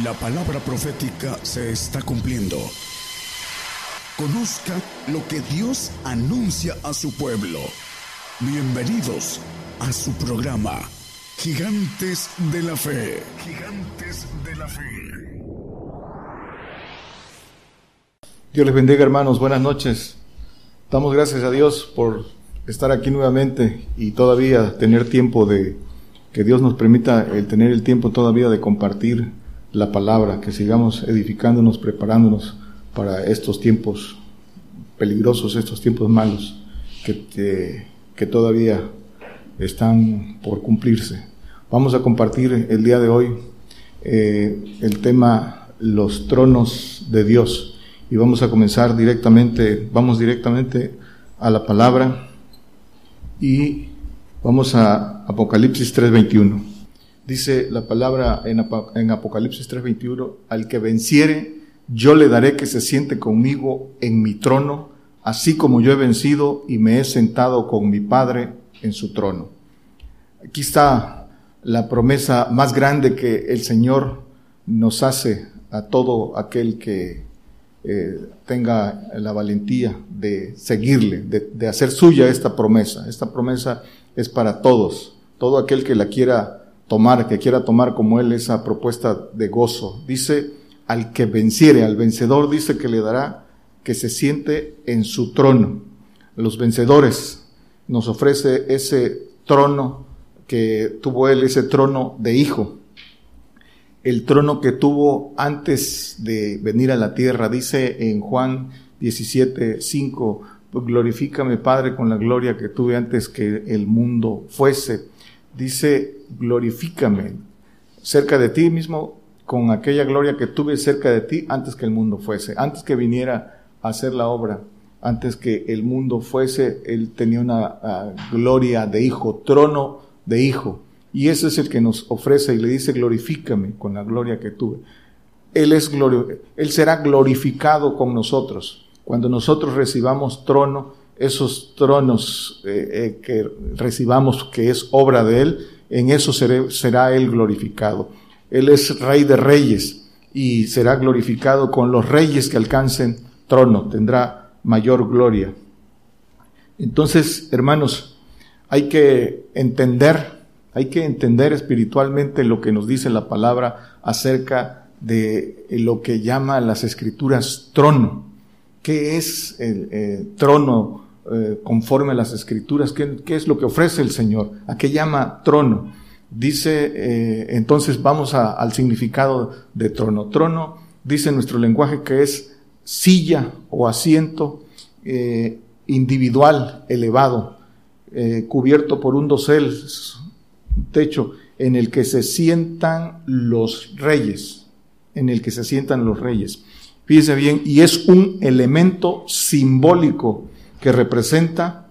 La palabra profética se está cumpliendo. Conozca lo que Dios anuncia a su pueblo. Bienvenidos a su programa, Gigantes de la Fe. Gigantes de la Fe. Dios les bendiga hermanos, buenas noches. Damos gracias a Dios por estar aquí nuevamente y todavía tener tiempo de que Dios nos permita el tener el tiempo todavía de compartir la palabra, que sigamos edificándonos, preparándonos para estos tiempos peligrosos, estos tiempos malos que, que, todavía están por cumplirse. Vamos a compartir el día de hoy eh, el tema los tronos de Dios y vamos a comenzar directamente, vamos directamente a la palabra y vamos a Apocalipsis 3:21. Dice la palabra en, en Apocalipsis 3:21, al que venciere, yo le daré que se siente conmigo en mi trono, así como yo he vencido y me he sentado con mi Padre en su trono. Aquí está la promesa más grande que el Señor nos hace a todo aquel que eh, tenga la valentía de seguirle, de hacer suya esta promesa. Esta promesa es para todos, todo aquel que la quiera tomar, que quiera tomar como él esa propuesta de gozo. Dice, al que venciere, al vencedor dice que le dará que se siente en su trono. Los vencedores nos ofrece ese trono que tuvo él, ese trono de hijo. El trono que tuvo antes de venir a la tierra, dice en Juan 17, 5, glorifícame Padre con la gloria que tuve antes que el mundo fuese dice, glorifícame cerca de ti mismo con aquella gloria que tuve cerca de ti antes que el mundo fuese, antes que viniera a hacer la obra, antes que el mundo fuese, él tenía una ah, gloria de hijo, trono de hijo. Y ese es el que nos ofrece y le dice, glorifícame con la gloria que tuve. Él es glorio, él será glorificado con nosotros. Cuando nosotros recibamos trono, esos tronos eh, eh, que recibamos que es obra de Él, en eso será Él glorificado. Él es Rey de Reyes y será glorificado con los reyes que alcancen trono, tendrá mayor gloria. Entonces, hermanos, hay que entender, hay que entender espiritualmente lo que nos dice la palabra acerca de lo que llama las escrituras trono. ¿Qué es el eh, trono eh, conforme a las escrituras, ¿qué, es lo que ofrece el Señor, a qué llama trono. Dice, eh, entonces vamos al significado de trono. Trono dice en nuestro lenguaje que es silla o asiento eh, individual, elevado, cubierto por un dosel, techo, en el que se sientan los reyes, en el que se sientan los reyes. Fíjese bien, y es un elemento simbólico que representa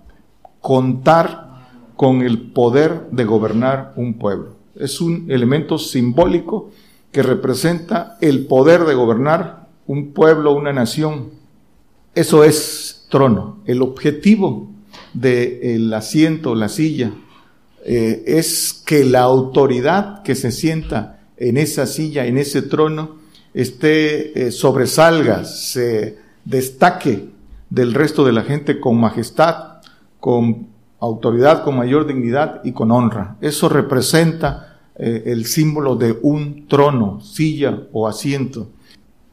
contar con el poder de gobernar un pueblo. Es un elemento simbólico que representa el poder de gobernar un pueblo, una nación. Eso es trono. El objetivo del asiento, la silla, eh, es que la autoridad que se sienta en esa silla, en ese trono, esté, eh, sobresalga, se destaque del resto de la gente con majestad, con autoridad, con mayor dignidad y con honra. Eso representa eh, el símbolo de un trono, silla o asiento.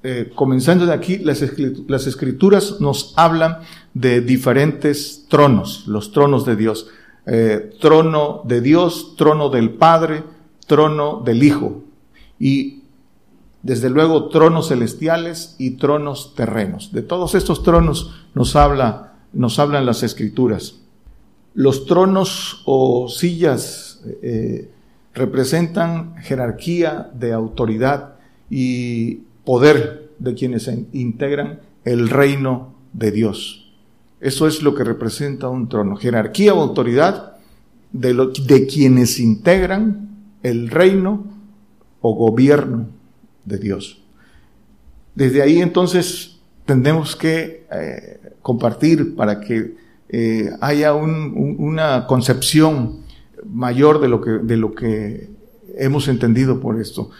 Eh, comenzando de aquí, las, escrituras nos hablan de diferentes tronos, los tronos de Dios. Eh, trono de Dios, trono del Padre, trono del Hijo. Y desde luego tronos celestiales y tronos terrenos. De todos estos tronos nos habla, nos hablan las escrituras. Los tronos o sillas eh, representan jerarquía de autoridad y poder de quienes integran el reino de Dios. Eso es lo que representa un trono, jerarquía o autoridad de, de quienes integran el reino o gobierno de Dios. Desde ahí entonces tendremos que eh, compartir para que eh, haya una concepción mayor de lo, que, de lo que hemos entendido por esto.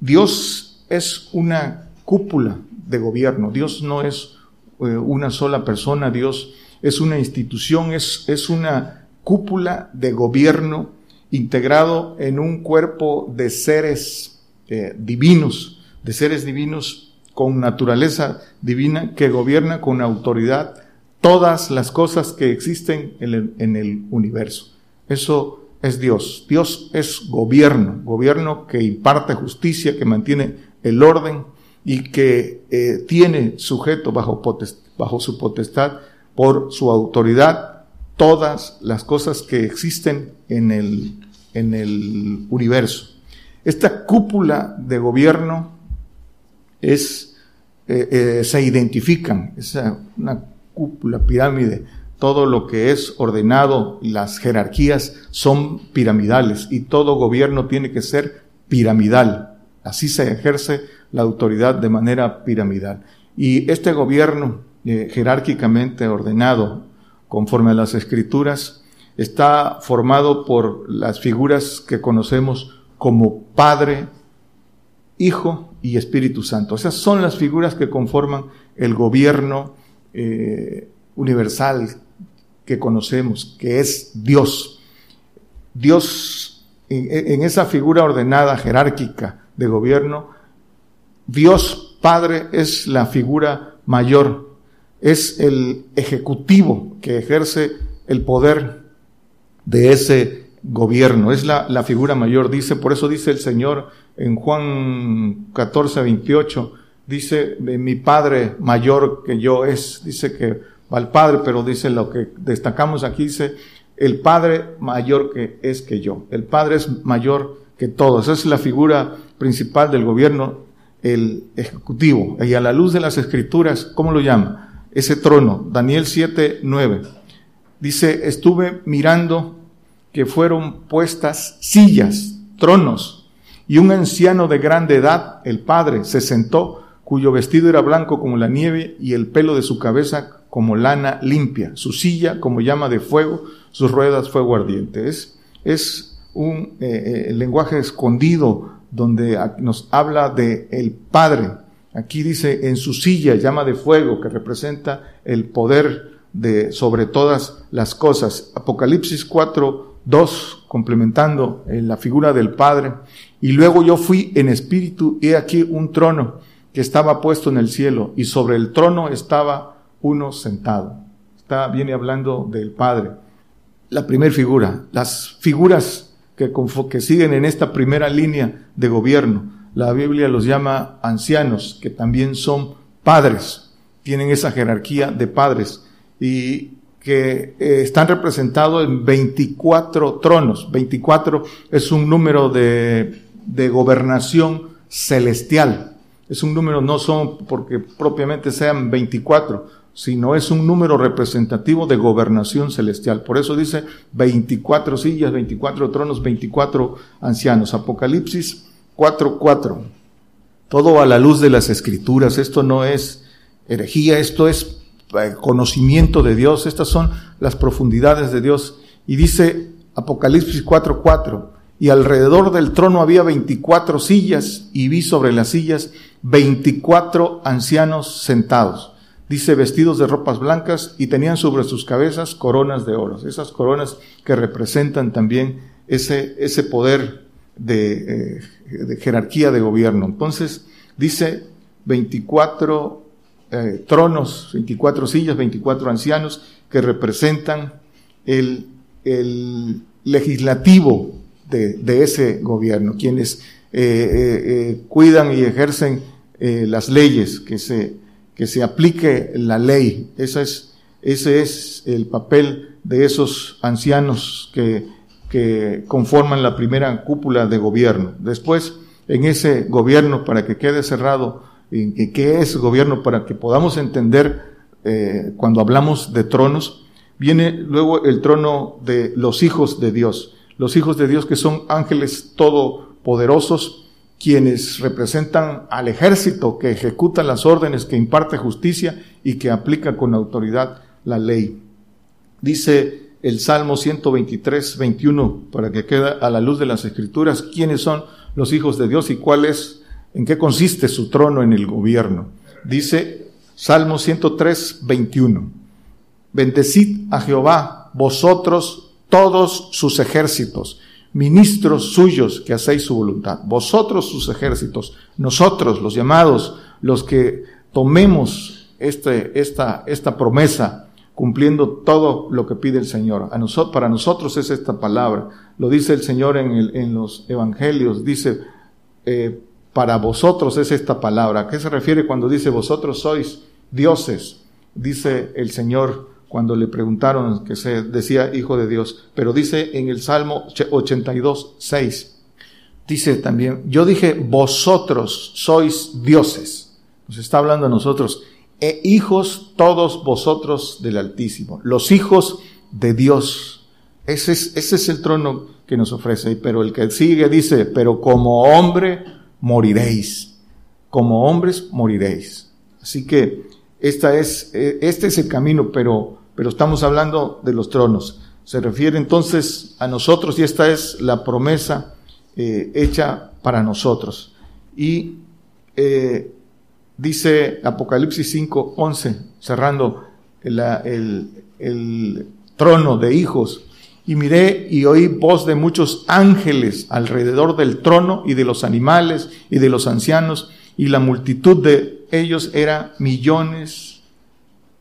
Dios es una cúpula de gobierno, Dios no es eh, una sola persona, Dios es una institución, es, es una cúpula de gobierno integrado en un cuerpo de seres eh, divinos, de seres divinos con naturaleza divina que gobierna con autoridad todas las cosas que existen en el, en el universo. Eso es Dios. Dios es gobierno, gobierno que imparte justicia, que mantiene el orden y que eh, tiene sujeto bajo, bajo su potestad por su autoridad todas las cosas que existen en el, en el universo. Esta cúpula de gobierno es, eh, eh, se identifican, es una cúpula, pirámide, todo lo que es ordenado, las jerarquías son piramidales y todo gobierno tiene que ser piramidal. Así se ejerce la autoridad de manera piramidal. Y este gobierno eh, jerárquicamente ordenado, conforme a las escrituras, está formado por las figuras que conocemos como Padre, Hijo y Espíritu Santo. Esas son las figuras que conforman el gobierno eh, universal que conocemos, que es Dios. Dios, en, esa figura ordenada, jerárquica de gobierno, Dios Padre es la figura mayor, es el ejecutivo que ejerce el poder de ese gobierno, es la, la, figura mayor, dice, por eso dice el Señor en Juan 14, 28, dice, mi Padre mayor que yo es, dice que al Padre, pero dice lo que destacamos aquí, dice, el Padre mayor que es que yo. El Padre es mayor que todos. Es la figura principal del gobierno, el ejecutivo. Y a la luz de las escrituras, ¿cómo lo llama? Ese trono, Daniel 7, 9. Dice, estuve mirando que fueron puestas sillas, tronos, y un anciano de grande edad, el Padre, se sentó, cuyo vestido era blanco como la nieve y el pelo de su cabeza como lana limpia, su silla como llama de fuego, sus ruedas fuego ardiente. Es, es un eh, eh, lenguaje escondido donde nos habla de el Padre. Aquí dice en su silla llama de fuego que representa el poder de sobre todas las cosas. Apocalipsis 4, 2, complementando en la figura del Padre. Y luego yo fui en espíritu y aquí un trono que estaba puesto en el cielo y sobre el trono estaba uno sentado. Está, viene hablando del Padre. La primera figura, las figuras que, que siguen en esta primera línea de gobierno, la Biblia los llama ancianos, que también son padres, tienen esa jerarquía de padres y que eh, están representados en 24 tronos. 24 es un número de, de gobernación celestial. Es un número, no son porque propiamente sean 24, sino es un número representativo de gobernación celestial. Por eso dice 24 sillas, 24 tronos, 24 ancianos. Apocalipsis 4.4. Todo a la luz de las escrituras. Esto no es herejía, esto es conocimiento de Dios. Estas son las profundidades de Dios. Y dice Apocalipsis 4.4. Y alrededor del trono había 24 sillas y vi sobre las sillas 24 ancianos sentados dice vestidos de ropas blancas y tenían sobre sus cabezas coronas de oro. Esas coronas que representan también ese, ese poder de, eh, de jerarquía de gobierno. Entonces dice 24 eh, tronos, 24 sillas, 24 ancianos que representan el, el legislativo de, de, ese gobierno, quienes eh, cuidan y ejercen las leyes que se que se aplique la ley. Ese es, ese es el papel de esos ancianos que, que conforman la primera cúpula de gobierno. Después, en ese gobierno, para que quede cerrado, en qué es gobierno, para que podamos entender eh, cuando hablamos de tronos, viene luego el trono de los hijos de Dios. Los hijos de Dios que son ángeles todopoderosos, quienes representan al ejército que ejecuta las órdenes, que imparte justicia y que aplica con autoridad la ley. Dice el Salmo 123, 21, para que quede a la luz de las escrituras, quiénes son los hijos de Dios y cuál es ¿En qué consiste su trono en el gobierno? Dice Salmo 103, 21. Bendecid a Jehová, vosotros todos sus ejércitos, ministros suyos que hacéis su voluntad, vosotros sus ejércitos, nosotros los llamados, los que tomemos este, esta, esta promesa, cumpliendo todo lo que pide el Señor. Para nosotros es esta palabra. Lo dice el Señor en, el, en los evangelios. Dice, eh, para vosotros es esta palabra. ¿A qué se refiere cuando dice vosotros sois dioses? Dice el Señor cuando le preguntaron que se decía hijo de Dios. Pero dice en el Salmo 82, 6. Dice también, yo dije vosotros sois dioses. Nos está hablando a nosotros e hijos todos vosotros del Altísimo, los hijos de Dios. Ese es, ese es el trono que nos ofrece. Pero el que sigue dice, pero como hombre moriréis. Como hombres moriréis. Así que esta es, eh, este es el camino, pero, pero estamos hablando de los tronos. Se refiere entonces a nosotros y esta es la promesa eh, hecha para nosotros. Y eh, dice Apocalipsis 5, 11, cerrando el, el, trono de hijos. Y miré y oí voz de muchos ángeles alrededor del trono y de los animales y de los ancianos, y la multitud de ellos era millones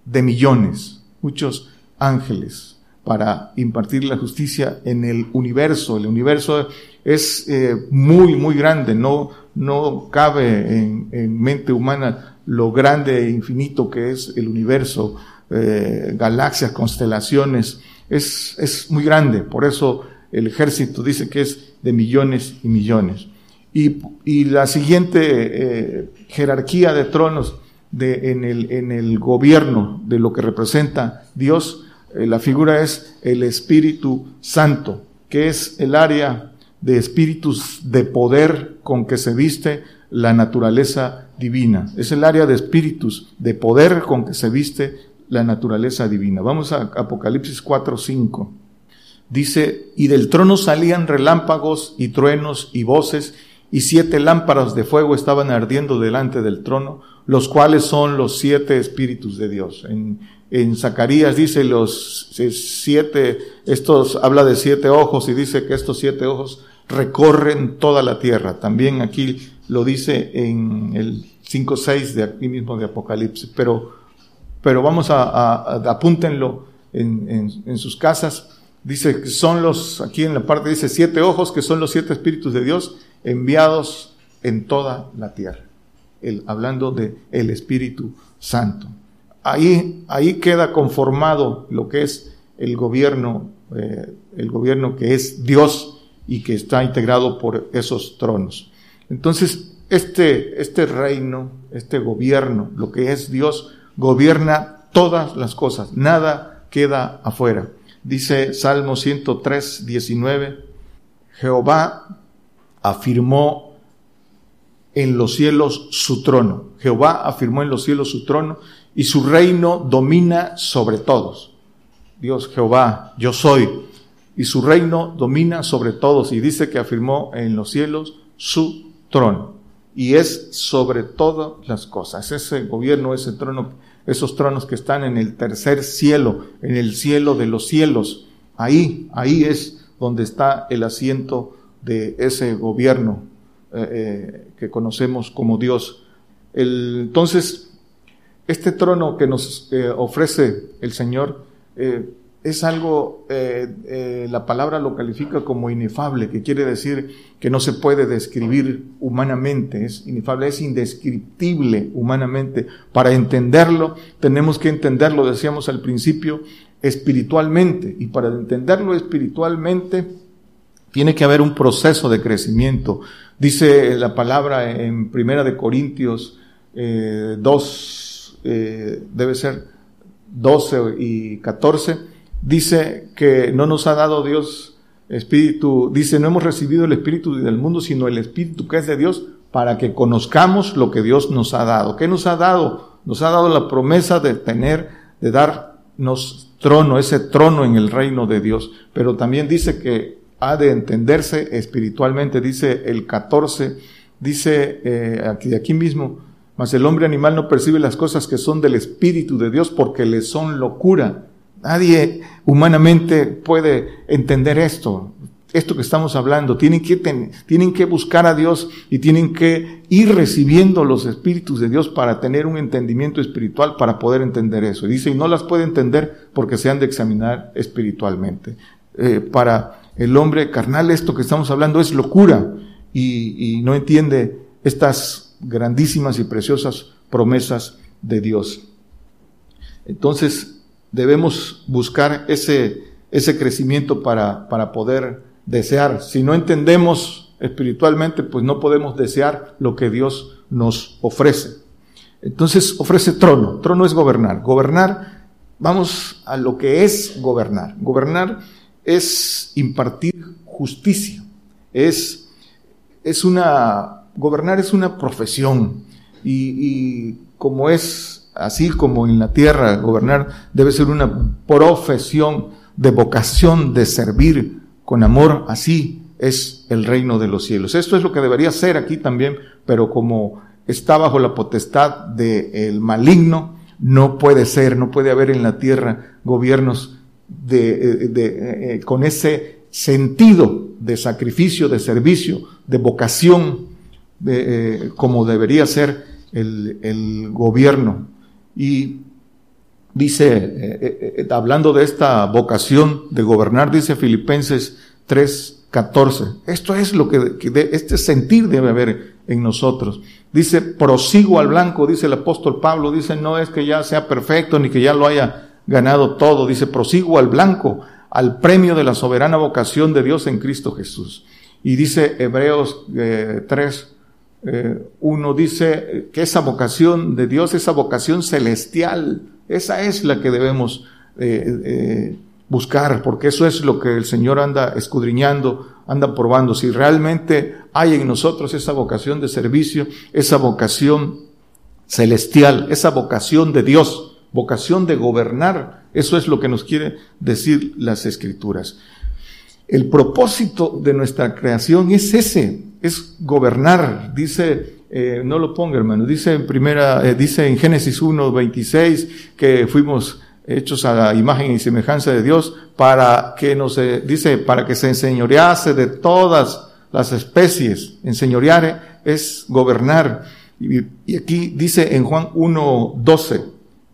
de millones, muchos ángeles para impartir la justicia en el universo. El universo es eh, muy, muy grande, no, no cabe en, mente humana lo grande e infinito que es el universo, eh, galaxias, constelaciones, es, es muy grande, por eso el ejército dice que es de millones y millones. Y, y la siguiente eh, jerarquía de tronos de, en, el, en el gobierno de lo que representa Dios, eh, la figura es el Espíritu Santo, que es el área de espíritus de poder con que se viste la naturaleza divina. Es el área de espíritus de poder con que se viste la naturaleza divina. Vamos a Apocalipsis 4, 5. Dice, y del trono salían relámpagos y truenos y voces, y siete lámparas de fuego estaban ardiendo delante del trono, los cuales son los siete espíritus de Dios. En, en Zacarías dice los siete, estos habla de siete ojos y dice que estos siete ojos recorren toda la tierra. También aquí lo dice en el 5.6 de aquí mismo de Apocalipsis, pero, pero vamos a, apúntenlo en, en, sus casas. Dice que son los, aquí en la parte dice siete ojos, que son los siete espíritus de Dios enviados en toda la tierra. El, hablando de el Espíritu Santo. Ahí, ahí queda conformado lo que es el gobierno, eh, el gobierno que es Dios y que está integrado por esos tronos. Entonces, este, este reino, este gobierno, lo que es Dios, gobierna todas las cosas, nada queda afuera. Dice Salmo 103, 19, Jehová afirmó en los cielos su trono. Jehová afirmó en los cielos su trono y su reino domina sobre todos. Dios Jehová, yo soy, y su reino domina sobre todos y dice que afirmó en los cielos su trono y es sobre todas las cosas. Ese gobierno, ese trono, esos tronos que están en el tercer cielo, en el cielo de los cielos, ahí, ahí es donde está el asiento de ese gobierno eh, eh, que conocemos como Dios. entonces, este trono que nos eh, ofrece el Señor, es algo, eh, eh, la palabra lo califica como inefable, que quiere decir que no se puede describir humanamente, es inefable, es indescriptible humanamente. Para entenderlo, tenemos que entenderlo, decíamos al principio, espiritualmente. Y para entenderlo espiritualmente, tiene que haber un proceso de crecimiento. Dice la palabra en Primera de Corintios eh, 2, eh, debe ser 12 y 14, dice que no nos ha dado Dios espíritu, dice no hemos recibido el espíritu del mundo, sino el espíritu que es de Dios para que conozcamos lo que Dios nos ha dado. ¿Qué nos ha dado? Nos ha dado la promesa de tener, de darnos trono, ese trono en el reino de Dios. Pero también dice que ha de entenderse espiritualmente, dice el 14 dice eh, aquí, aquí mismo, mas el hombre animal no percibe las cosas que son del Espíritu de Dios porque le son locura. Nadie humanamente puede entender esto esto que estamos hablando, tienen que, tienen que buscar a Dios y tienen que ir recibiendo los espíritus de Dios para tener un entendimiento espiritual, para poder entender eso. Dice, y no las puede entender porque se han de examinar espiritualmente. Eh, para el hombre carnal esto que estamos hablando es locura y no entiende estas grandísimas y preciosas promesas de Dios. Entonces debemos buscar ese, ese crecimiento para, para poder desear. Si no entendemos espiritualmente, pues no podemos desear lo que Dios nos ofrece. Entonces ofrece trono. Trono es gobernar. Gobernar, vamos a lo que es gobernar. Gobernar es impartir justicia. Es, es una, gobernar es una profesión. Y, y como es así como en la tierra, gobernar debe ser una profesión de vocación de servir con amor, así es el reino de los cielos. Esto es lo que debería ser aquí también, pero como está bajo la potestad del maligno, no puede ser, no puede haber en la tierra gobiernos de, de, eh, con ese sentido de sacrificio, de servicio, de vocación, eh, como debería ser el, el gobierno. Y dice, eh, eh, eh, hablando de esta vocación de gobernar, dice Filipenses 3:14. Esto es lo que, este sentir debe haber en nosotros. Dice, prosigo al blanco, dice el apóstol Pablo, dice, no es que ya sea perfecto ni que ya lo haya ganado todo, dice, prosigo al blanco, al premio de la soberana vocación de Dios en Cristo Jesús. Y dice Hebreos 3, uno dice que esa vocación de Dios, esa vocación celestial, esa es la que debemos eh, eh, buscar, porque eso es lo que el Señor anda escudriñando, anda probando. Si realmente hay en nosotros esa vocación de servicio, esa vocación celestial, esa vocación de Dios, vocación de gobernar, eso es lo que nos quiere decir las Escrituras. El propósito de nuestra creación es ese, es gobernar, dice eh, no lo ponga hermano, dice en primera, eh, dice en Génesis 1, 26 que fuimos hechos a la imagen y semejanza de Dios para que nos, dice, para que se enseñorease de todas las especies. Enseñorear es gobernar. Y, y aquí dice en Juan 1, 12,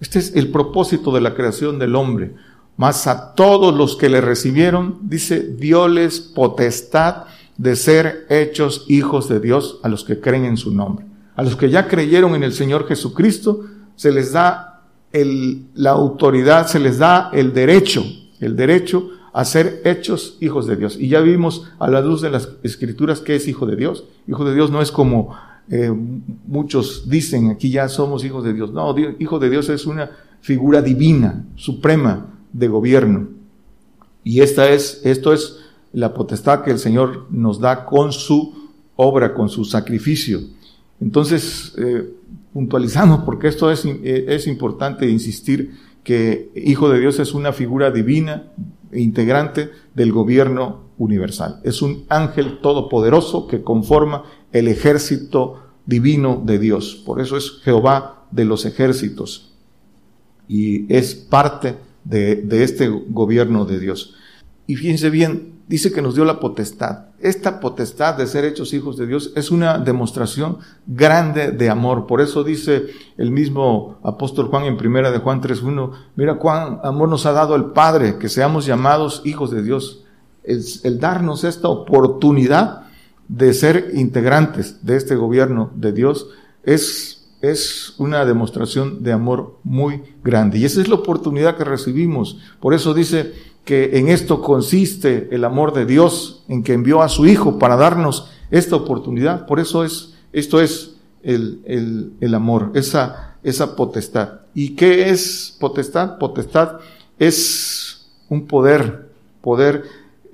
este es el propósito de la creación del hombre. Mas a todos los que le recibieron, dice, dioles potestad de ser hechos hijos de Dios a los que creen en su nombre. A los que ya creyeron en el Señor Jesucristo, se les da el, la autoridad, se les da el derecho, el derecho a ser hechos hijos de Dios. Y ya vimos a la luz de las escrituras que es hijo de Dios. Hijo de Dios no es como eh, muchos dicen, aquí ya somos hijos de Dios. No, hijo de Dios es una figura divina, suprema de gobierno. Y esta es, esto es la potestad que el Señor nos da con su obra, con su sacrificio. Entonces, eh, puntualizamos, porque esto es, eh, es importante insistir que Hijo de Dios es una figura divina e integrante del gobierno universal. Es un ángel todopoderoso que conforma el ejército divino de Dios. Por eso es Jehová de los ejércitos. Y es parte de, de este gobierno de Dios. Y fíjense bien, dice que nos dio la potestad. Esta potestad de ser hechos hijos de Dios es una demostración grande de amor. Por eso dice el mismo apóstol Juan en primera de Juan 3.1, mira cuán amor nos ha dado el Padre, que seamos llamados hijos de Dios. El, darnos esta oportunidad de ser integrantes de este gobierno de Dios es, es una demostración de amor muy grande. Y esa es la oportunidad que recibimos. Por eso dice, que en esto consiste el amor de Dios, en que envió a su Hijo para darnos esta oportunidad. Por eso es, esto es el, el, el amor, esa, esa potestad. ¿Y qué es potestad? Potestad es un poder, poder,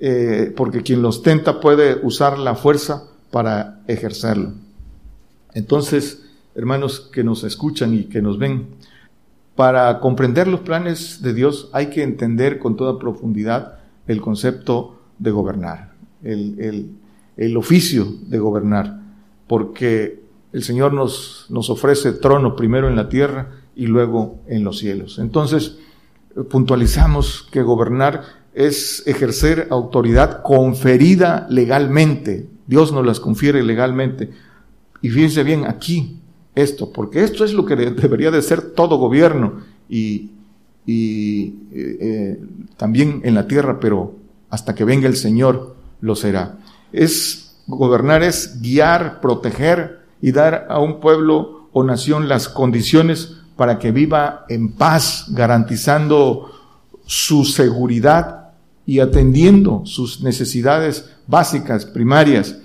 eh, porque quien lo ostenta puede usar la fuerza para ejercerlo. Entonces, hermanos que nos escuchan y que nos ven, para comprender los planes de Dios hay que entender con toda profundidad el concepto de gobernar, el, el, el oficio de gobernar. porque el Señor nos, nos ofrece trono primero en la tierra y luego en los cielos. Entonces, puntualizamos que gobernar es ejercer autoridad conferida legalmente. Dios nos las confiere legalmente. Y fíjense bien aquí esto, porque esto es lo que debería de ser todo gobierno y, y eh, también en la tierra, pero hasta que venga el Señor lo será. Es gobernar es guiar, proteger y dar a un pueblo o nación las condiciones para que viva en paz, garantizando su seguridad y atendiendo sus necesidades básicas, primarias.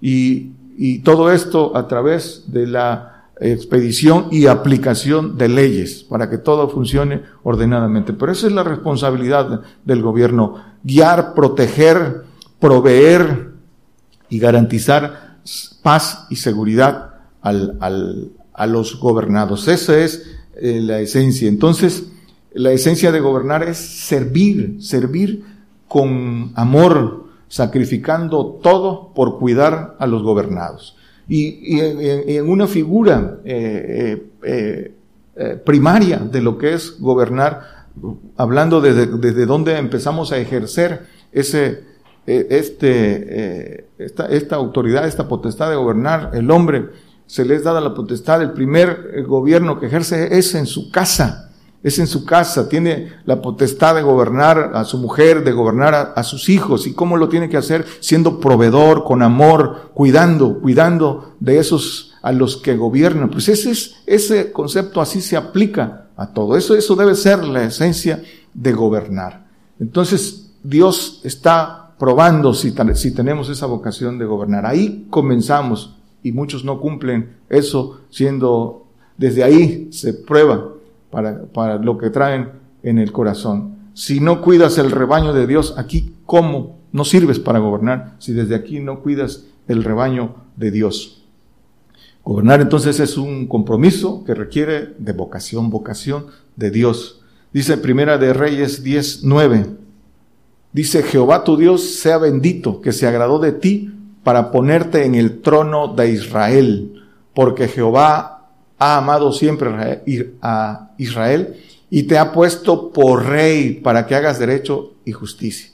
Y, y todo esto a través de la expedición y aplicación de leyes para que todo funcione ordenadamente. Pero esa es la responsabilidad del gobierno, guiar, proteger, proveer y garantizar paz y seguridad al, al, a los gobernados. Esa es eh, la esencia. Entonces, la esencia de gobernar es servir, servir con amor, sacrificando todo por cuidar a los gobernados. Y, en, una figura eh, eh, primaria de lo que es gobernar, hablando desde, desde dónde empezamos a ejercer ese, este, esta, autoridad, esta potestad de gobernar, el hombre se les da la potestad, el primer eh, gobierno que ejerce es en su casa, es en su casa, tiene la potestad de gobernar a su mujer, de gobernar a, sus hijos. ¿Y cómo lo tiene que hacer? Siendo proveedor, con amor, cuidando, cuidando de esos a los que gobiernan. Pues ese, es, ese concepto así se aplica a todo. Eso, eso debe ser la esencia de gobernar. Entonces, Dios está probando si, si tenemos esa vocación de gobernar. Ahí comenzamos y muchos no cumplen eso, siendo desde ahí se prueba para, para lo que traen en el corazón. Si no cuidas el rebaño de Dios, aquí cómo no sirves para gobernar si desde aquí no cuidas el rebaño de Dios. Gobernar entonces es un compromiso que requiere de vocación, vocación de Dios. Dice Primera de Reyes 10, 9. Dice, Jehová tu Dios sea bendito, que se agradó de ti para ponerte en el trono de Israel, porque Jehová ha amado siempre a Israel y te ha puesto por rey para que hagas derecho y justicia.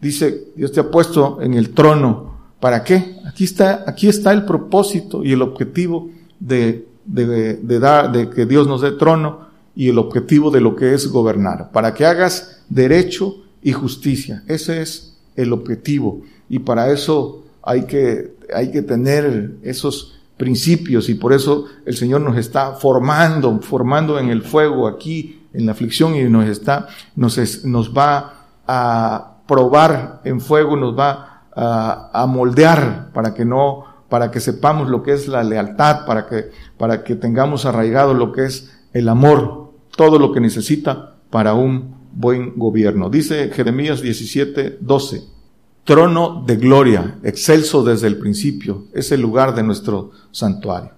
Dice, Dios te ha puesto en el trono. ¿Para qué? Aquí está, aquí está el propósito y el objetivo de, de, dar, de que Dios nos dé trono y el objetivo de lo que es gobernar. Para que hagas derecho y justicia. Ese es el objetivo. Y para eso hay que, hay que tener esos principios y por eso el Señor nos está formando, formando en el fuego aquí, en la aflicción y nos está, nos, nos va a probar en fuego, nos va a, a, moldear para que no, para que sepamos lo que es la lealtad, para que, para que tengamos arraigado lo que es el amor, todo lo que necesita para un buen gobierno. Dice Jeremías 17, 12 trono de gloria, excelso desde el principio, es el lugar de nuestro santuario.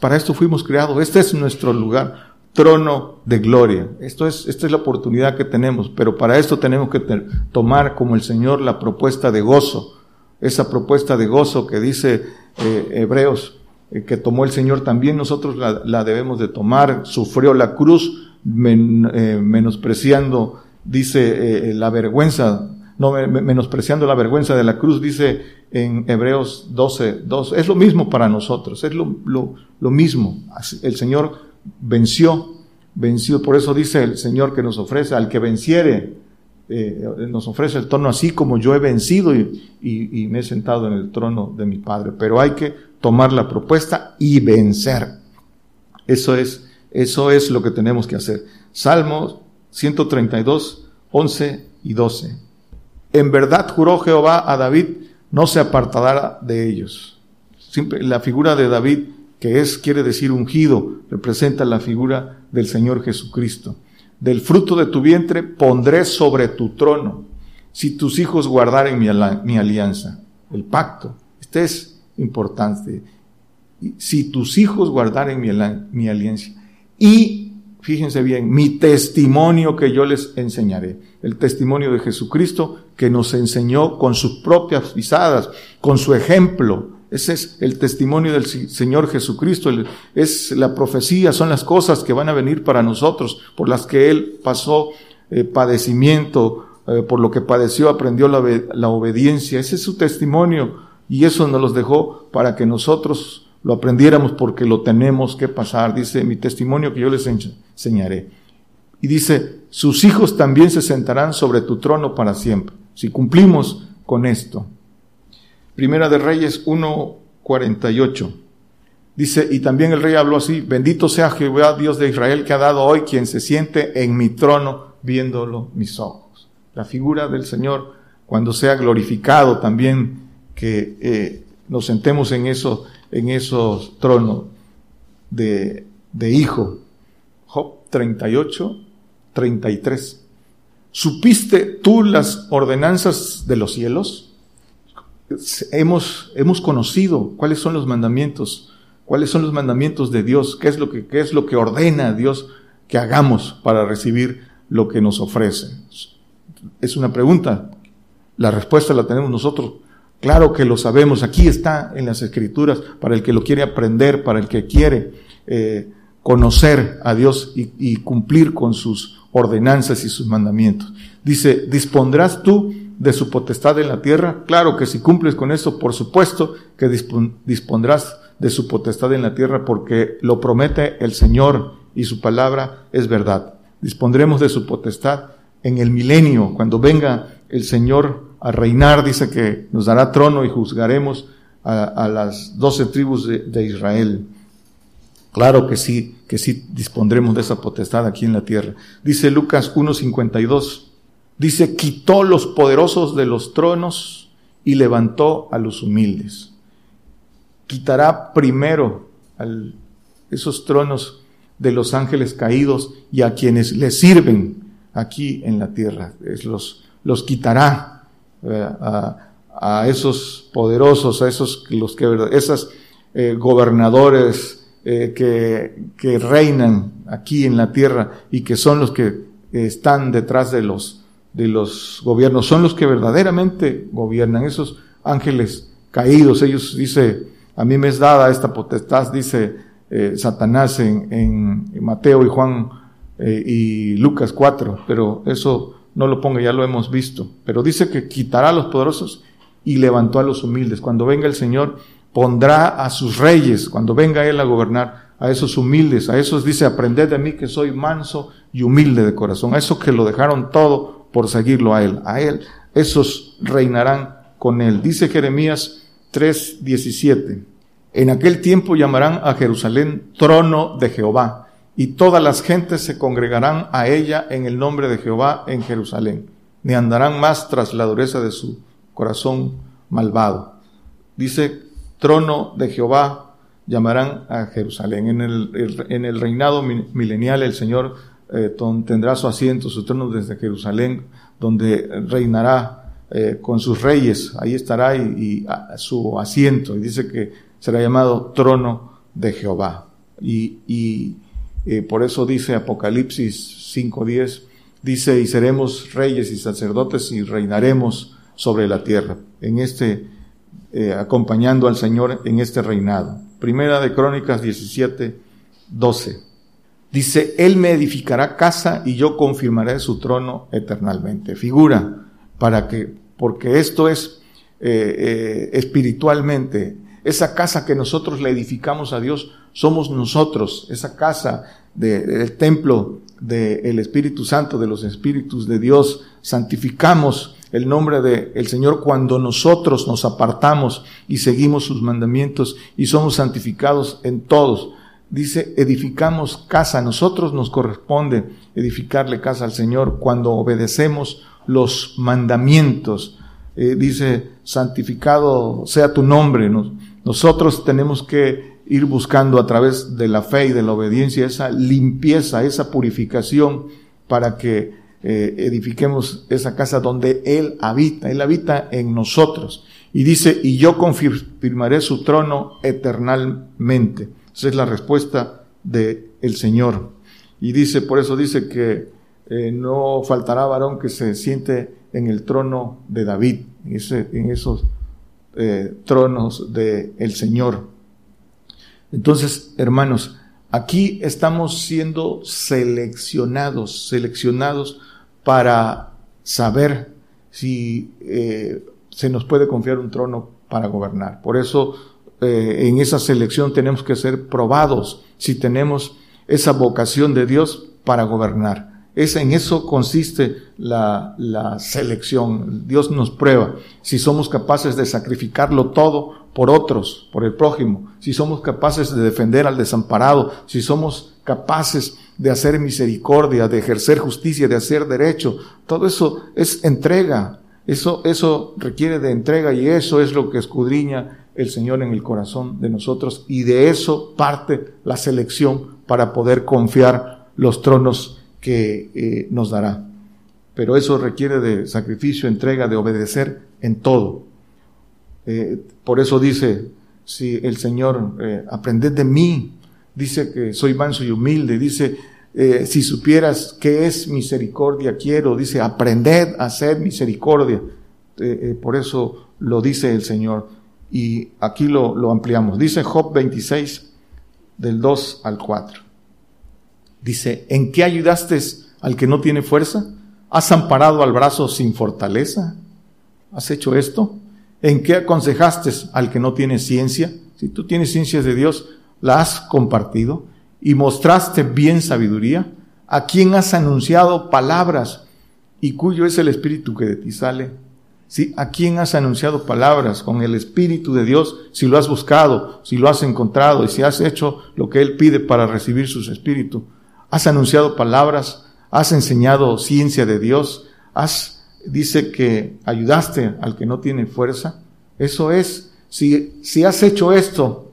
Para esto fuimos creados, este es nuestro lugar, trono de gloria. Esto es, esta es la oportunidad que tenemos, pero para esto tenemos que tomar como el Señor la propuesta de gozo, esa propuesta de gozo que dice eh, Hebreos, eh, que tomó el Señor también nosotros la, debemos de tomar, sufrió la cruz, eh, menospreciando, dice, la vergüenza no menospreciando la vergüenza de la cruz, dice en Hebreos 12, 2. Es lo mismo para nosotros, es lo, lo, lo mismo. El Señor venció, venció. Por eso dice el Señor que nos ofrece, al que venciere, eh, nos ofrece el trono así como yo he vencido y, y, y, me he sentado en el trono de mi Padre. Pero hay que tomar la propuesta y vencer. Eso es, eso es lo que tenemos que hacer. Salmos 132, 11 y 12. En verdad juró Jehová a David, no se apartará de ellos. Siempre la figura de David, que es, quiere decir ungido, representa la figura del Señor Jesucristo. Del fruto de tu vientre pondré sobre tu trono, si tus hijos guardaren mi, alianza, el pacto. Este es importante. Si tus hijos guardaren mi, mi alianza. Y fíjense bien, mi testimonio que yo les enseñaré. El testimonio de Jesucristo que nos enseñó con sus propias pisadas, con su ejemplo. Ese es el testimonio del Señor Jesucristo. Es la profecía, son las cosas que van a venir para nosotros, por las que Él pasó eh, padecimiento, eh, por lo que padeció, aprendió la, la, obediencia. Ese es su testimonio y eso nos los dejó para que nosotros lo aprendiéramos porque lo tenemos que pasar. Dice mi testimonio que yo les enseñaré. Y dice, sus hijos también se sentarán sobre tu trono para siempre. Si cumplimos con esto. Primera de Reyes 1.48. Dice, y también el rey habló así, bendito sea Jehová Dios de Israel que ha dado hoy quien se siente en mi trono viéndolo mis ojos. La figura del Señor, cuando sea glorificado también, que eh, nos sentemos en, eso, en esos tronos de, de hijo. Job 38, 33. ¿Supiste tú las ordenanzas de los cielos? Hemos, hemos conocido cuáles son los mandamientos, cuáles son los mandamientos de Dios, qué es lo que, qué es lo que ordena Dios que hagamos para recibir lo que nos ofrece. Es una pregunta. La respuesta la tenemos nosotros. Claro que lo sabemos. Aquí está en las escrituras para el que lo quiere aprender, para el que quiere eh, conocer a Dios y, y cumplir con sus ordenanzas y sus mandamientos. Dice, ¿dispondrás tú de su potestad en la tierra? Claro que si cumples con eso, por supuesto que dispondrás de su potestad en la tierra porque lo promete el Señor y su palabra es verdad. Dispondremos de su potestad en el milenio, cuando venga el Señor a reinar, dice que nos dará trono y juzgaremos a, las doce tribus de Israel. Claro que sí, que sí dispondremos de esa potestad aquí en la tierra. Dice Lucas 1.52, dice, quitó los poderosos de los tronos y levantó a los humildes. Quitará primero esos tronos de los ángeles caídos y a quienes le sirven aquí en la tierra. Es los, los quitará eh, a, esos poderosos, a esos los que, esas eh, gobernadores, eh, que, reinan aquí en la tierra y que son los que están detrás de los, de los gobiernos, son los que verdaderamente gobiernan, esos ángeles caídos, ellos dice, a mí me es dada esta potestad, dice eh, Satanás en, en, Mateo y Juan eh, y Lucas 4, pero eso no lo ponga, ya lo hemos visto, pero dice que quitará a los poderosos y levantó a los humildes. Cuando venga el Señor, pondrá a sus reyes, cuando venga Él a gobernar, a esos humildes, a esos dice, aprended de mí que soy manso y humilde de corazón, a esos que lo dejaron todo por seguirlo a Él, a Él, esos reinarán con Él. Dice Jeremías 3:17, en aquel tiempo llamarán a Jerusalén trono de Jehová, y todas las gentes se congregarán a ella en el nombre de Jehová en Jerusalén, ni andarán más tras la dureza de su corazón malvado. Dice trono de Jehová llamarán a Jerusalén. En el, en el reinado milenial el Señor eh, tendrá su asiento, su trono desde Jerusalén, donde reinará eh, con sus reyes. Ahí estará su asiento. Y dice que será llamado trono de Jehová. Y, y eh, por eso dice Apocalipsis 5.10, dice, y seremos reyes y sacerdotes y reinaremos sobre la tierra. En este eh, acompañando al Señor en este reinado. Primera de Crónicas 17, 12. Dice, Él me edificará casa y yo confirmaré su trono eternamente. Figura para que, porque esto es eh, espiritualmente, esa casa que nosotros le edificamos a Dios, somos nosotros, esa casa del templo del Espíritu Santo, de los Espíritus de Dios, santificamos el nombre del el Señor cuando nosotros nos apartamos y seguimos sus mandamientos y somos santificados en todos. Dice, edificamos casa. Nosotros nos corresponde edificarle casa al Señor cuando obedecemos los mandamientos. Eh, dice, santificado sea tu nombre. nosotros tenemos que ir buscando a través de la fe y de la obediencia esa limpieza, esa purificación para que eh, edifiquemos esa casa donde Él habita, Él habita en nosotros. Y dice, y yo confirmaré su trono eternalmente. Esa es la respuesta del el Señor. Y dice, por eso dice que eh, no faltará varón que se siente en el trono de David, en, esos eh, tronos del el Señor. Entonces, hermanos, aquí estamos siendo seleccionados, seleccionados para saber si eh, se nos puede confiar un trono para gobernar. Por eso eh, en esa selección tenemos que ser probados si tenemos esa vocación de Dios para gobernar. Es, en eso consiste la, la selección. Dios nos prueba si somos capaces de sacrificarlo todo por otros, por el prójimo, si somos capaces de defender al desamparado, si somos capaces de hacer misericordia, de ejercer justicia, de hacer derecho. Todo eso es entrega. Eso, eso requiere de entrega y eso es lo que escudriña el Señor en el corazón de nosotros y de eso parte la selección para poder confiar los tronos que eh, nos dará. Pero eso requiere de sacrificio, entrega, de obedecer en todo. Eh, por eso dice, si el Señor, eh, aprended de mí, dice que soy manso y humilde, dice, eh, si supieras qué es misericordia, quiero, dice, aprended a hacer misericordia. por eso lo dice el Señor y aquí lo, ampliamos. Dice Job 26, del 2 al 4. Dice, ¿en qué ayudaste al que no tiene fuerza? ¿Has amparado al brazo sin fortaleza? ¿Has hecho esto? ¿En qué aconsejaste al que no tiene ciencia? Si tú tienes ciencias de Dios, la has compartido y mostraste bien sabiduría. ¿A quién has anunciado palabras y cuyo es el espíritu que de ti sale? ¿Sí? ¿A quién has anunciado palabras con el Espíritu de Dios? Si lo has buscado, si lo has encontrado y si has hecho lo que Él pide para recibir sus espíritus. Has anunciado palabras, has enseñado ciencia de Dios, has, dice que ayudaste al que no tiene fuerza. Eso es, si, si has hecho esto,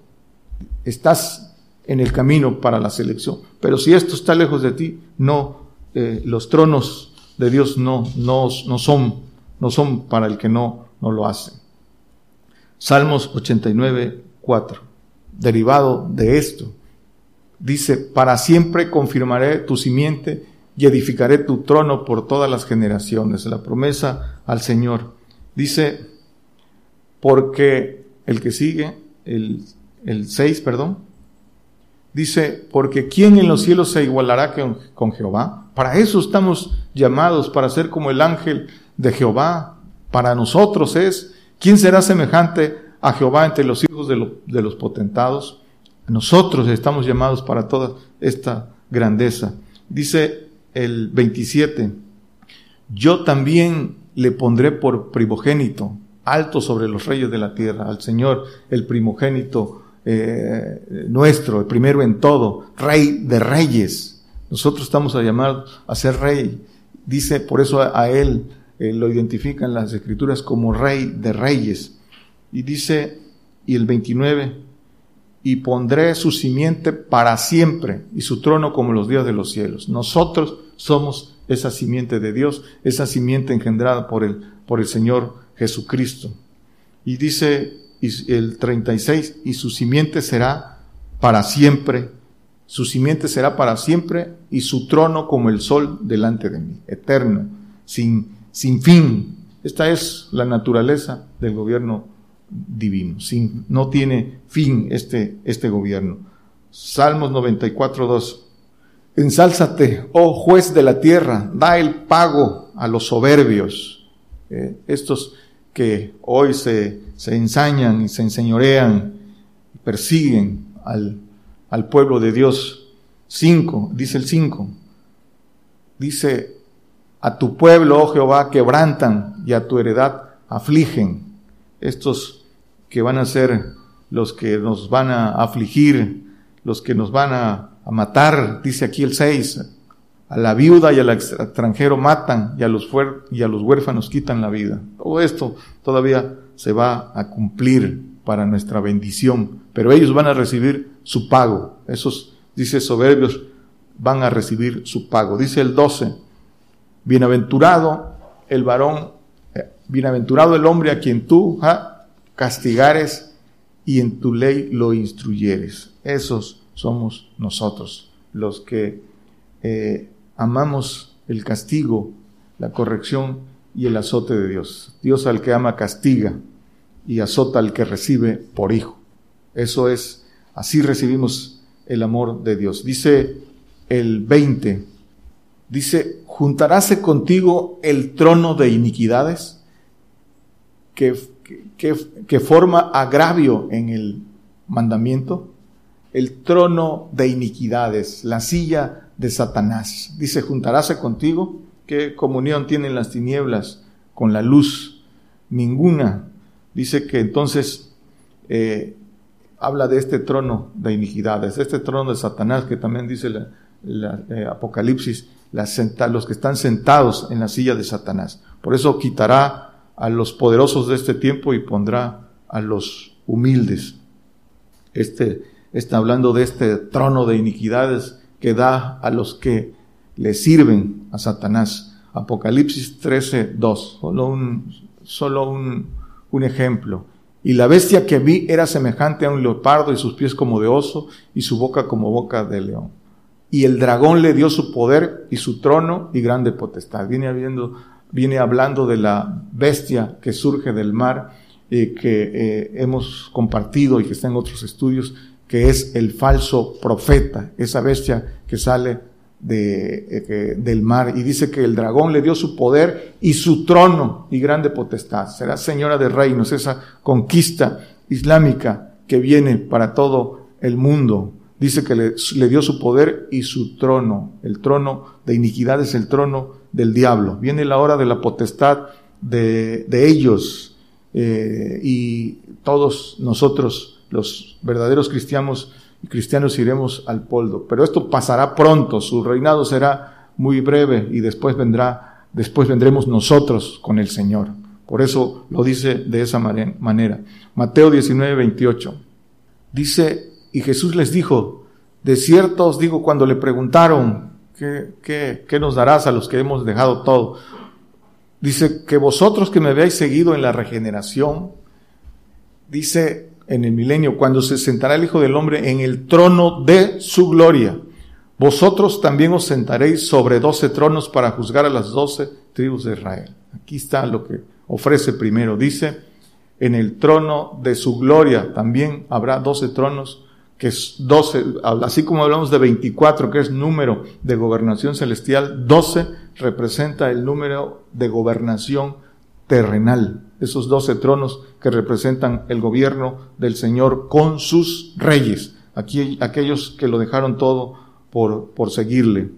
estás en el camino para la selección. Pero si esto está lejos de ti, no, eh, los tronos de Dios no, no, no son no son para el que no, no lo hace. Salmos 89, 4. Derivado de esto, dice, para siempre confirmaré tu simiente y edificaré tu trono por todas las generaciones. La promesa al Señor. Dice, porque el que sigue, el, el 6, perdón, dice, porque ¿quién en los cielos se igualará con, con Jehová? Para eso estamos llamados, para ser como el ángel de Jehová para nosotros es, ¿quién será semejante a Jehová entre los hijos de, los potentados? Nosotros estamos llamados para toda esta grandeza. Dice el 27, yo también le pondré por primogénito, alto sobre los reyes de la tierra, al Señor, el primogénito eh, nuestro, el primero en todo, rey de reyes. Nosotros estamos llamados a ser rey. Dice por eso a él eh, lo identifican las escrituras como rey de reyes. Y dice, y el 29, y pondré su simiente para siempre y su trono como los días de los cielos. Nosotros somos esa simiente de Dios, esa simiente engendrada por el, por el Señor Jesucristo. Y dice el 36, y su simiente será para siempre, su simiente será para siempre y su trono como el sol delante de mí, eterno, sin sin fin. Esta es la naturaleza del gobierno divino. Sin, no tiene fin este, este gobierno. Salmos 94, 2. Ensálzate, oh juez de la tierra, da el pago a los soberbios. Eh, estos que hoy se, se ensañan y se enseñorean, persiguen al, al pueblo de Dios. Cinco, dice el cinco. Dice, a tu pueblo, oh Jehová, quebrantan y a tu heredad afligen. Estos que van a ser los que nos van a afligir, los que nos van a, matar, dice aquí el 6, a la viuda y al extranjero matan y a los, y a los huérfanos quitan la vida. Todo esto todavía se va a cumplir para nuestra bendición, pero ellos van a recibir su pago. Esos, dice soberbios, van a recibir su pago. Dice el 12, Bienaventurado el varón, eh, bienaventurado el hombre a quien tú castigares y en tu ley lo instruyeres. Esos somos nosotros, los que eh, amamos el castigo, la corrección y el azote de Dios. Dios al que ama castiga y azota al que recibe por hijo. Eso es, así recibimos el amor de Dios. Dice el 20, dice, juntaráse contigo el trono de iniquidades que, que, que forma agravio en el mandamiento, el trono de iniquidades, la silla de Satanás. Dice, juntaráse contigo. ¿Qué comunión tienen las tinieblas con la luz? Ninguna. Dice que entonces eh, habla de este trono de iniquidades, este trono de Satanás que también dice la, eh, Apocalipsis, los que están sentados en la silla de Satanás. Por eso quitará a los poderosos de este tiempo y pondrá a los humildes. Este está hablando de este trono de iniquidades que da a los que le sirven a Satanás. Apocalipsis 13, 2. Solo un, solo un, un ejemplo. Y la bestia que vi era semejante a un leopardo y sus pies como de oso y su boca como boca de león. Y el dragón le dio su poder y su trono y grande potestad. Viene, habiendo, viene hablando de la bestia que surge del mar, que eh, hemos compartido y que está en otros estudios, que es el falso profeta, esa bestia que sale de, eh, del mar. Y dice que el dragón le dio su poder y su trono y grande potestad. Será señora de reinos, esa conquista islámica que viene para todo el mundo. Dice que le, dio su poder y su trono. El trono de iniquidad es el trono del diablo. Viene la hora de la potestad de, de ellos eh, y todos nosotros, los verdaderos cristianos, cristianos iremos al poldo. Pero esto pasará pronto, su reinado será muy breve y después vendrá, después vendremos nosotros con el Señor. Por eso lo dice de esa manera. Mateo 19, 28. Dice, y Jesús les dijo, de cierto os digo cuando le preguntaron, ¿qué, qué, qué nos darás a los que hemos dejado todo? Dice, que vosotros que me habéis seguido en la regeneración, dice, en el milenio, cuando se sentará el Hijo del Hombre en el trono de su gloria. Vosotros también os sentaréis sobre doce tronos para juzgar a las doce tribus de Israel. Aquí está lo que ofrece primero. Dice, en el trono de su gloria también habrá doce tronos, que es doce, así como hablamos de 24, que es número de gobernación celestial, doce representa el número de gobernación terrenal, esos doce tronos que representan el gobierno del Señor con sus reyes, aquí, aquellos que lo dejaron todo por, por seguirle.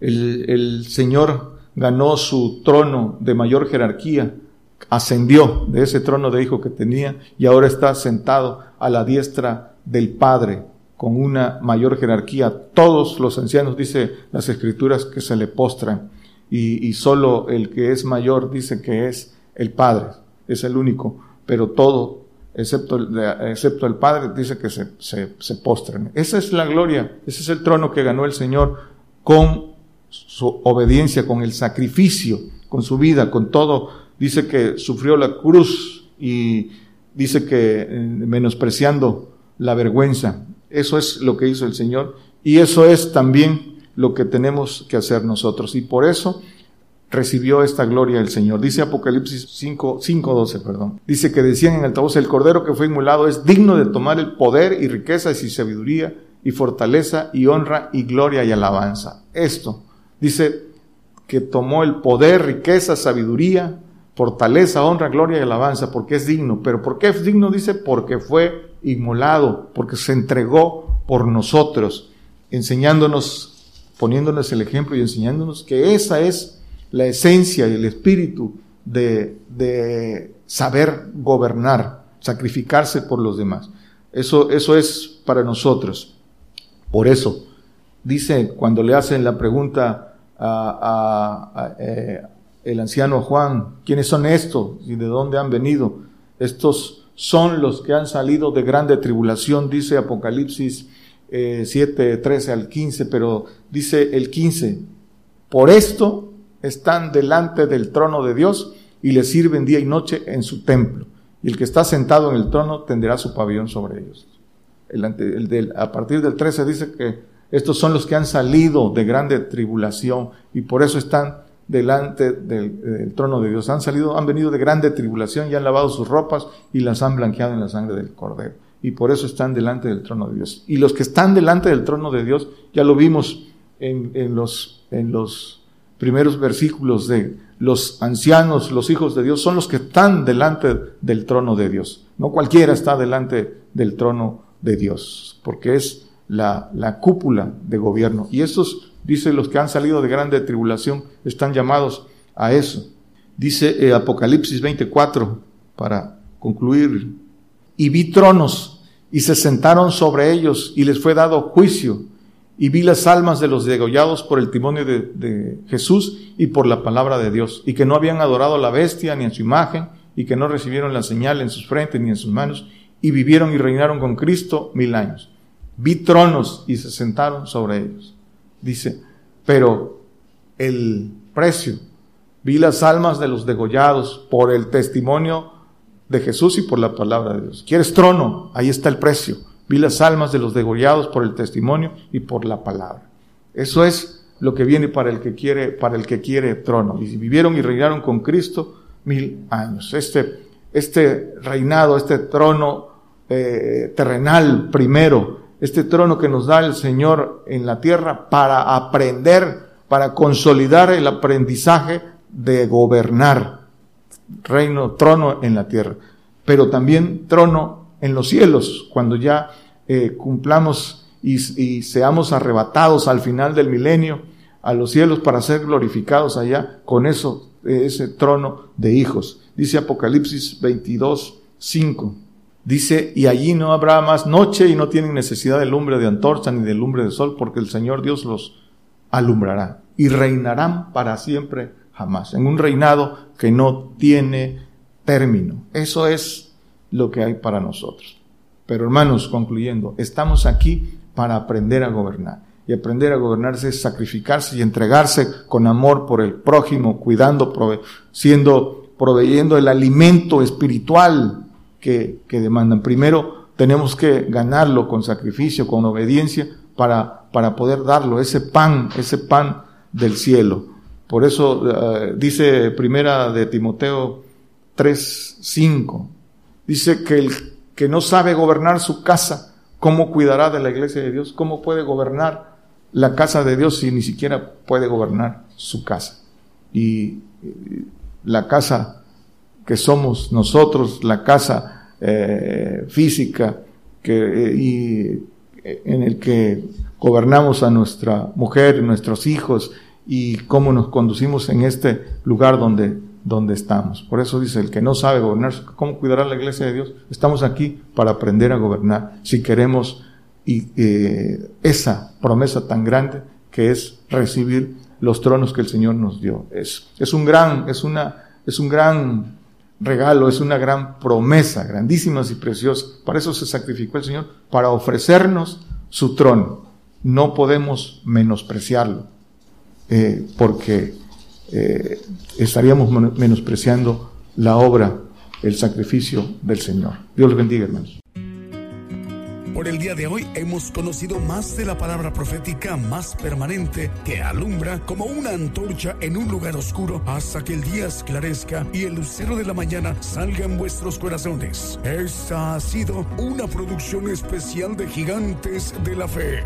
El, el Señor ganó su trono de mayor jerarquía, ascendió de ese trono de hijo que tenía y ahora está sentado a la diestra del Padre con una mayor jerarquía. Todos los ancianos, dice las escrituras, que se le postran y, solo el que es mayor dice que es el Padre, es el único, pero todo, excepto, excepto el Padre, dice que se, se. Esa es la gloria, ese es el trono que ganó el Señor con su obediencia, con el sacrificio, con su vida, con todo. Dice que sufrió la cruz y dice que eh, menospreciando la vergüenza. Eso es lo que hizo el Señor y eso es también lo que tenemos que hacer nosotros. Y por eso recibió esta gloria el Señor. Dice Apocalipsis 5, 12, perdón. Dice que decían en altavoz, el cordero que fue inmolado es digno de tomar el poder y riquezas y sabiduría y fortaleza y honra y gloria y alabanza. Esto dice que tomó el poder, riqueza, sabiduría, fortaleza, honra, gloria y alabanza, porque es digno. Pero ¿por qué es digno? Dice, porque fue inmolado, porque se entregó por nosotros, enseñándonos poniéndonos el ejemplo y enseñándonos que esa es la esencia y el espíritu de, saber gobernar, sacrificarse por los demás. Eso, eso es para nosotros. Por eso, dice cuando le hacen la pregunta a, eh, el anciano Juan, ¿quiénes son estos y de dónde han venido? Estos son los que han salido de grande tribulación, dice Apocalipsis 7, eh, 13 al 15, pero dice el 15, por esto están delante del trono de Dios y le sirven día y noche en su templo. Y el que está sentado en el trono tendrá su pabellón sobre ellos. El, a partir del 13 dice que estos son los que han salido de grande tribulación y por eso están delante del, trono de Dios. Han salido, han venido de grande tribulación y han lavado sus ropas y las han blanqueado en la sangre del Cordero. Y por eso están delante del trono de Dios. Y los que están delante del trono de Dios, ya lo vimos en, en los, en los primeros versículos de los ancianos, los hijos de Dios, son los que están delante del trono de Dios. No cualquiera está delante del trono de Dios, porque es la, la cúpula de gobierno. Y estos Dice, los que han salido de grande tribulación están llamados a eso. Dice eh, Apocalipsis 24, para concluir, y vi tronos y se sentaron sobre ellos y les fue dado juicio. Y vi las almas de los degollados por el testimonio de, Jesús y por la palabra de Dios, y que no habían adorado a la bestia ni en su imagen, y que no recibieron la señal en sus frentes ni en sus manos, y vivieron y reinaron con Cristo mil años. Vi tronos y se sentaron sobre ellos. Dice, pero el precio, vi las almas de los degollados por el testimonio de Jesús y por la palabra de Dios. ¿Quieres trono? Ahí está el precio. Vi las almas de los degollados por el testimonio y por la palabra. Eso es lo que viene para el que quiere, para el que quiere trono. Y vivieron y reinaron con Cristo mil años. Este, este reinado, este trono eh, terrenal primero, este trono que nos da el Señor en la tierra para aprender, para consolidar el aprendizaje de gobernar. Reino, trono en la tierra, pero también trono en los cielos, cuando ya eh, cumplamos y, seamos arrebatados al final del milenio a los cielos para ser glorificados allá con eso, ese trono de hijos. Dice Apocalipsis 22, 5. Dice, y allí no habrá más noche y no tienen necesidad de lumbre de antorcha ni de lumbre de sol, porque el Señor Dios los alumbrará y reinarán para siempre jamás, en un reinado que no tiene término. Eso es lo que hay para nosotros. Pero hermanos, concluyendo, estamos aquí para aprender a gobernar. Y aprender a gobernarse es sacrificarse y entregarse con amor por el prójimo, cuidando, siendo, proveyendo el alimento espiritual que, demandan. Primero tenemos que ganarlo con sacrificio, con obediencia, para, para poder darlo, ese pan, ese pan del cielo. Por eso eh, dice primera de Timoteo 3, 5, dice que el que no sabe gobernar su casa, ¿cómo cuidará de la iglesia de Dios? ¿Cómo puede gobernar la casa de Dios si ni siquiera puede gobernar su casa? Y la casa que somos nosotros, la casa eh, física eh, y eh, en el que gobernamos a nuestra mujer, nuestros hijos y cómo nos conducimos en este lugar donde, donde estamos. Por eso dice, el que no sabe gobernar, ¿cómo cuidará la iglesia de Dios? Estamos aquí para aprender a gobernar si queremos y, esa promesa tan grande que es recibir los tronos que el Señor nos dio. Es, es un gran, es una, es un gran regalo, es una gran promesa, grandísima y preciosa. Para eso se sacrificó el Señor, para ofrecernos su trono. No podemos menospreciarlo, eh, porque eh, estaríamos menospreciando la obra, el sacrificio del Señor. Dios los bendiga, hermanos. Por el día de hoy hemos conocido más de la palabra profética más permanente que alumbra como una antorcha en un lugar oscuro hasta que el día esclarezca y el lucero de la mañana salga en vuestros corazones. Esta ha sido una producción especial de Gigantes de la Fe.